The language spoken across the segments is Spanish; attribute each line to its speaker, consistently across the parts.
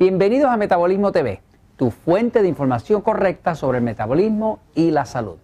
Speaker 1: Bienvenidos a Metabolismo TV, tu fuente de información correcta sobre el metabolismo y la salud.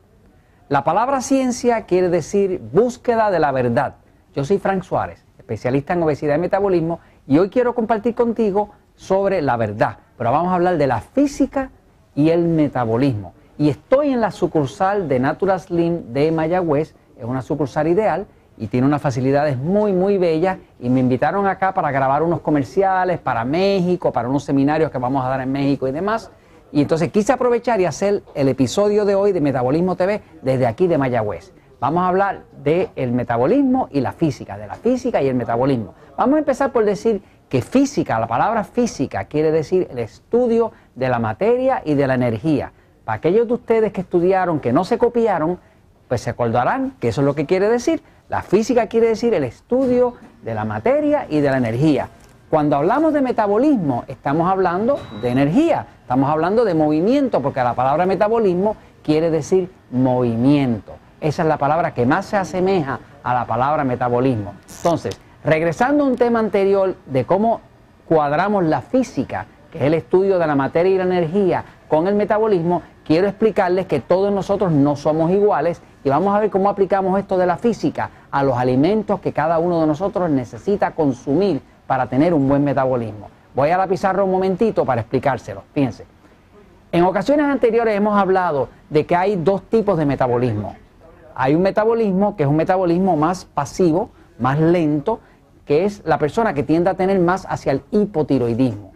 Speaker 1: La palabra ciencia quiere decir búsqueda de la verdad. Yo soy Frank Suárez, especialista en obesidad y metabolismo, y hoy quiero compartir contigo sobre la verdad. Pero vamos a hablar de la física y el metabolismo. Y estoy en la sucursal de Natural Slim de Mayagüez, es una sucursal ideal y tiene unas facilidades muy, muy bellas. Y me invitaron acá para grabar unos comerciales para México, para unos seminarios que vamos a dar en México y demás. Y entonces quise aprovechar y hacer el episodio de hoy de Metabolismo TV desde aquí de Mayagüez. Vamos a hablar del metabolismo y la física, de la física y el metabolismo. Vamos a empezar por decir que física, la palabra física quiere decir el estudio de la materia y de la energía. Para aquellos de ustedes que estudiaron, que no se copiaron, pues se acordarán que eso es lo que quiere decir. La física quiere decir el estudio de la materia y de la energía. Cuando hablamos de metabolismo, estamos hablando de energía, estamos hablando de movimiento, porque la palabra metabolismo quiere decir movimiento. Esa es la palabra que más se asemeja a la palabra metabolismo. Entonces, regresando a un tema anterior de cómo cuadramos la física, es el estudio de la materia y la energía, con el metabolismo, quiero explicarles que todos nosotros no somos iguales y vamos a ver cómo aplicamos esto de la física a los alimentos que cada uno de nosotros necesita consumir para tener un buen metabolismo. Voy a la pizarra un momentito para explicárselo. Fíjense. En ocasiones anteriores hemos hablado de que hay dos tipos de metabolismo. Hay un metabolismo que es un metabolismo más pasivo, más lento, que es la persona que tiende a tener más hacia el hipotiroidismo.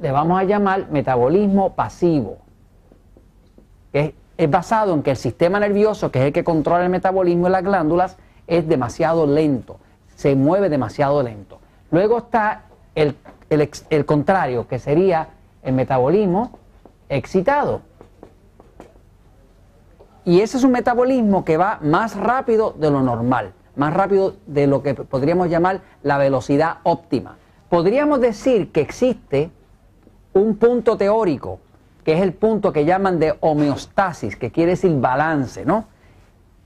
Speaker 1: Le vamos a llamar metabolismo pasivo es, basado en que el sistema nervioso, que es el que controla el metabolismo y las glándulas, es demasiado lento, se mueve demasiado lento. Luego está el, el, contrario, que sería el metabolismo excitado. Y ese es un metabolismo que va más rápido de lo normal, más rápido de lo que podríamos llamar la velocidad óptima. Podríamos decir que existe un punto teórico que es el punto que llaman de homeostasis, que quiere decir balance, ¿no?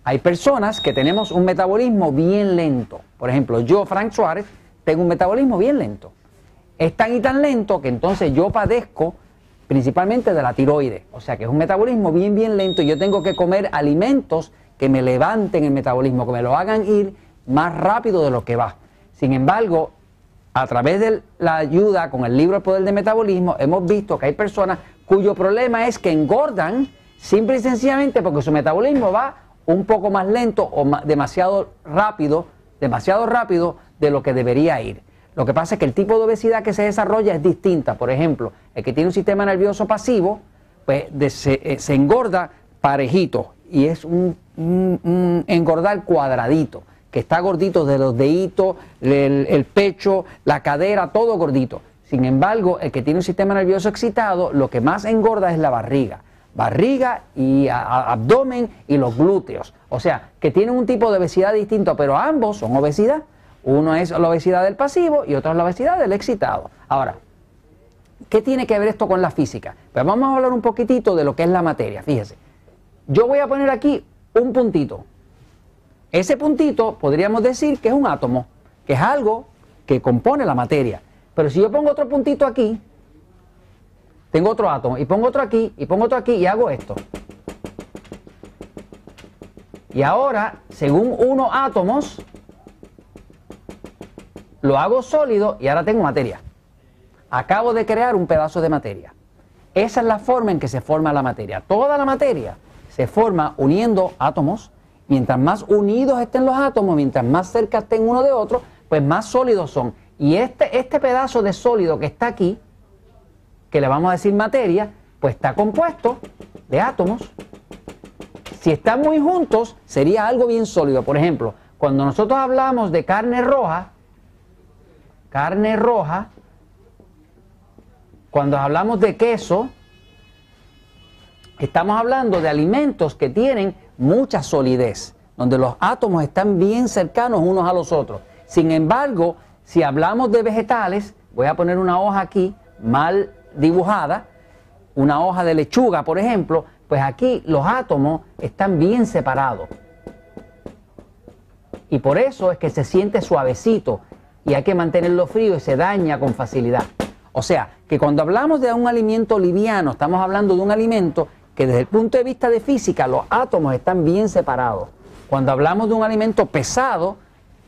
Speaker 1: Hay personas que tenemos un metabolismo bien lento. Por ejemplo, yo, Frank Suárez, tengo un metabolismo bien lento. Es tan y tan lento que entonces yo padezco principalmente de la tiroides. O sea que es un metabolismo bien, bien lento yo tengo que comer alimentos que me levanten el metabolismo, que me lo hagan ir más rápido de lo que va. Sin embargo, a través de la ayuda con el libro El Poder del Metabolismo, hemos visto que hay personas cuyo problema es que engordan simple y sencillamente porque su metabolismo va un poco más lento o demasiado rápido, demasiado rápido de lo que debería ir. Lo que pasa es que el tipo de obesidad que se desarrolla es distinta. Por ejemplo, el que tiene un sistema nervioso pasivo, pues eh, se, engorda parejito y es un, engordar cuadradito, que está gordito de los deditos, el pecho, la cadera, todo gordito. Sin embargo, el que tiene un sistema nervioso excitado, lo que más engorda es la barriga. Barriga y abdomen y los glúteos. O sea, que tienen un tipo de obesidad distinto, pero ambos son obesidad. Uno es la obesidad del pasivo y otro es la obesidad del excitado. Ahora, ¿qué tiene que ver esto con la física? Pues vamos a hablar un poquitito de lo que es la materia. Fíjese, yo voy a poner aquí un puntito. Ese puntito podríamos decir que es un átomo, que es algo que compone la materia. Pero si yo pongo otro puntito aquí, tengo otro átomo, y pongo otro aquí, y pongo otro aquí, y hago esto. Y ahora, según unos átomos, lo hago sólido y ahora tengo materia. Acabo de crear un pedazo de materia. Esa es la forma en que se forma la materia. Toda la materia se forma uniendo átomos. Mientras más unidos estén los átomos, mientras más cerca estén uno de otro, pues más sólidos son. Y este, este pedazo de sólido que está aquí, que le vamos a decir materia, pues está compuesto de átomos. Si están muy juntos, sería algo bien sólido. Por ejemplo, cuando nosotros hablamos de carne roja, carne roja, cuando hablamos de queso, estamos hablando de alimentos que tienen mucha solidez, donde los átomos están bien cercanos unos a los otros. Sin embargo, si hablamos de vegetales, voy a poner una hoja aquí mal dibujada, una hoja de lechuga, por ejemplo, pues aquí los átomos están bien separados. Y por eso es que se siente suavecito y hay que mantenerlo frío y se daña con facilidad. O sea, que cuando hablamos de un alimento liviano, estamos hablando de un alimento que desde el punto de vista de física los átomos están bien separados. Cuando hablamos de un alimento pesado,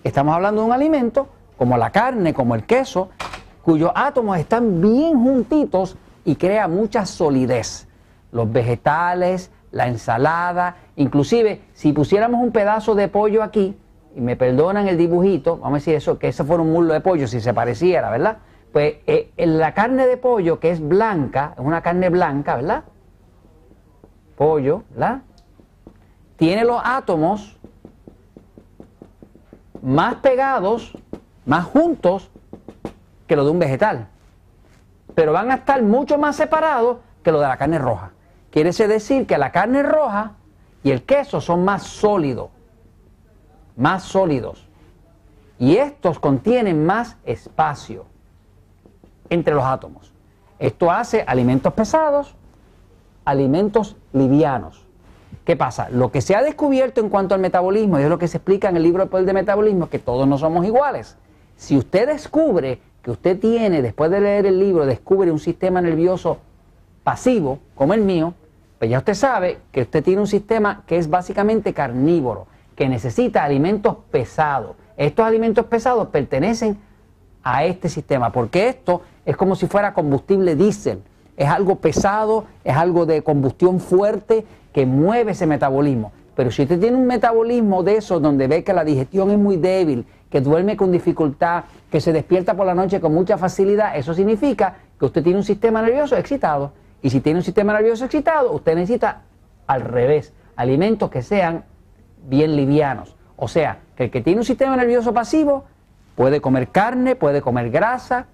Speaker 1: estamos hablando de un alimento como la carne, como el queso, cuyos átomos están bien juntitos y crea mucha solidez. Los vegetales, la ensalada, inclusive si pusiéramos un pedazo de pollo aquí, y me perdonan el dibujito, vamos a decir eso, que eso fuera un muslo de pollo si se pareciera, ¿verdad? Pues eh, la carne de pollo que es blanca, es una carne blanca, ¿verdad? Pollo, ¿verdad? Tiene los átomos más pegados, más juntos que lo de un vegetal. Pero van a estar mucho más separados que lo de la carne roja. Quiere decir que la carne roja y el queso son más sólidos, más sólidos. Y estos contienen más espacio entre los átomos. Esto hace alimentos pesados, alimentos livianos. ¿Qué pasa? Lo que se ha descubierto en cuanto al metabolismo, y es lo que se explica en el libro El Poder de Metabolismo, es que todos no somos iguales. Si usted descubre que usted tiene, después de leer el libro, descubre un sistema nervioso pasivo, como el mío, pues ya usted sabe que usted tiene un sistema que es básicamente carnívoro, que necesita alimentos pesados. Estos alimentos pesados pertenecen a este sistema, porque esto es como si fuera combustible diésel. Es algo pesado, es algo de combustión fuerte que mueve ese metabolismo. Pero si usted tiene un metabolismo de esos donde ve que la digestión es muy débil, que duerme con dificultad, que se despierta por la noche con mucha facilidad, eso significa que usted tiene un sistema nervioso excitado. Y si tiene un sistema nervioso excitado, usted necesita al revés, alimentos que sean bien livianos. O sea, que el que tiene un sistema nervioso pasivo puede comer carne, puede comer grasa,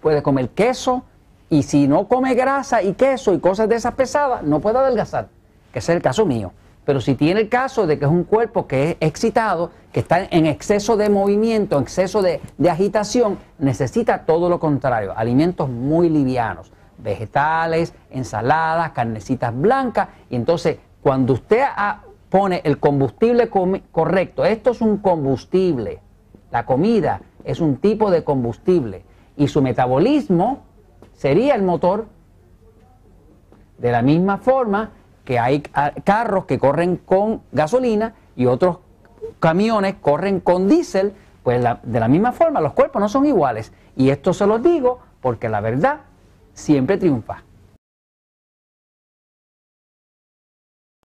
Speaker 1: puede comer queso, y si no come grasa y queso y cosas de esas pesadas, no puede adelgazar que es el caso mío. Pero si tiene el caso de que es un cuerpo que es excitado, que está en exceso de movimiento, en exceso de, agitación, necesita todo lo contrario, alimentos muy livianos, vegetales, ensaladas, carnecitas blancas. Y entonces, cuando usted pone el combustible correcto, esto es un combustible, la comida es un tipo de combustible, y su metabolismo sería el motor. De la misma forma, que hay carros que corren con gasolina y otros camiones corren con diésel, pues de la misma forma los cuerpos no son iguales. Y esto se los digo porque la verdad siempre triunfa.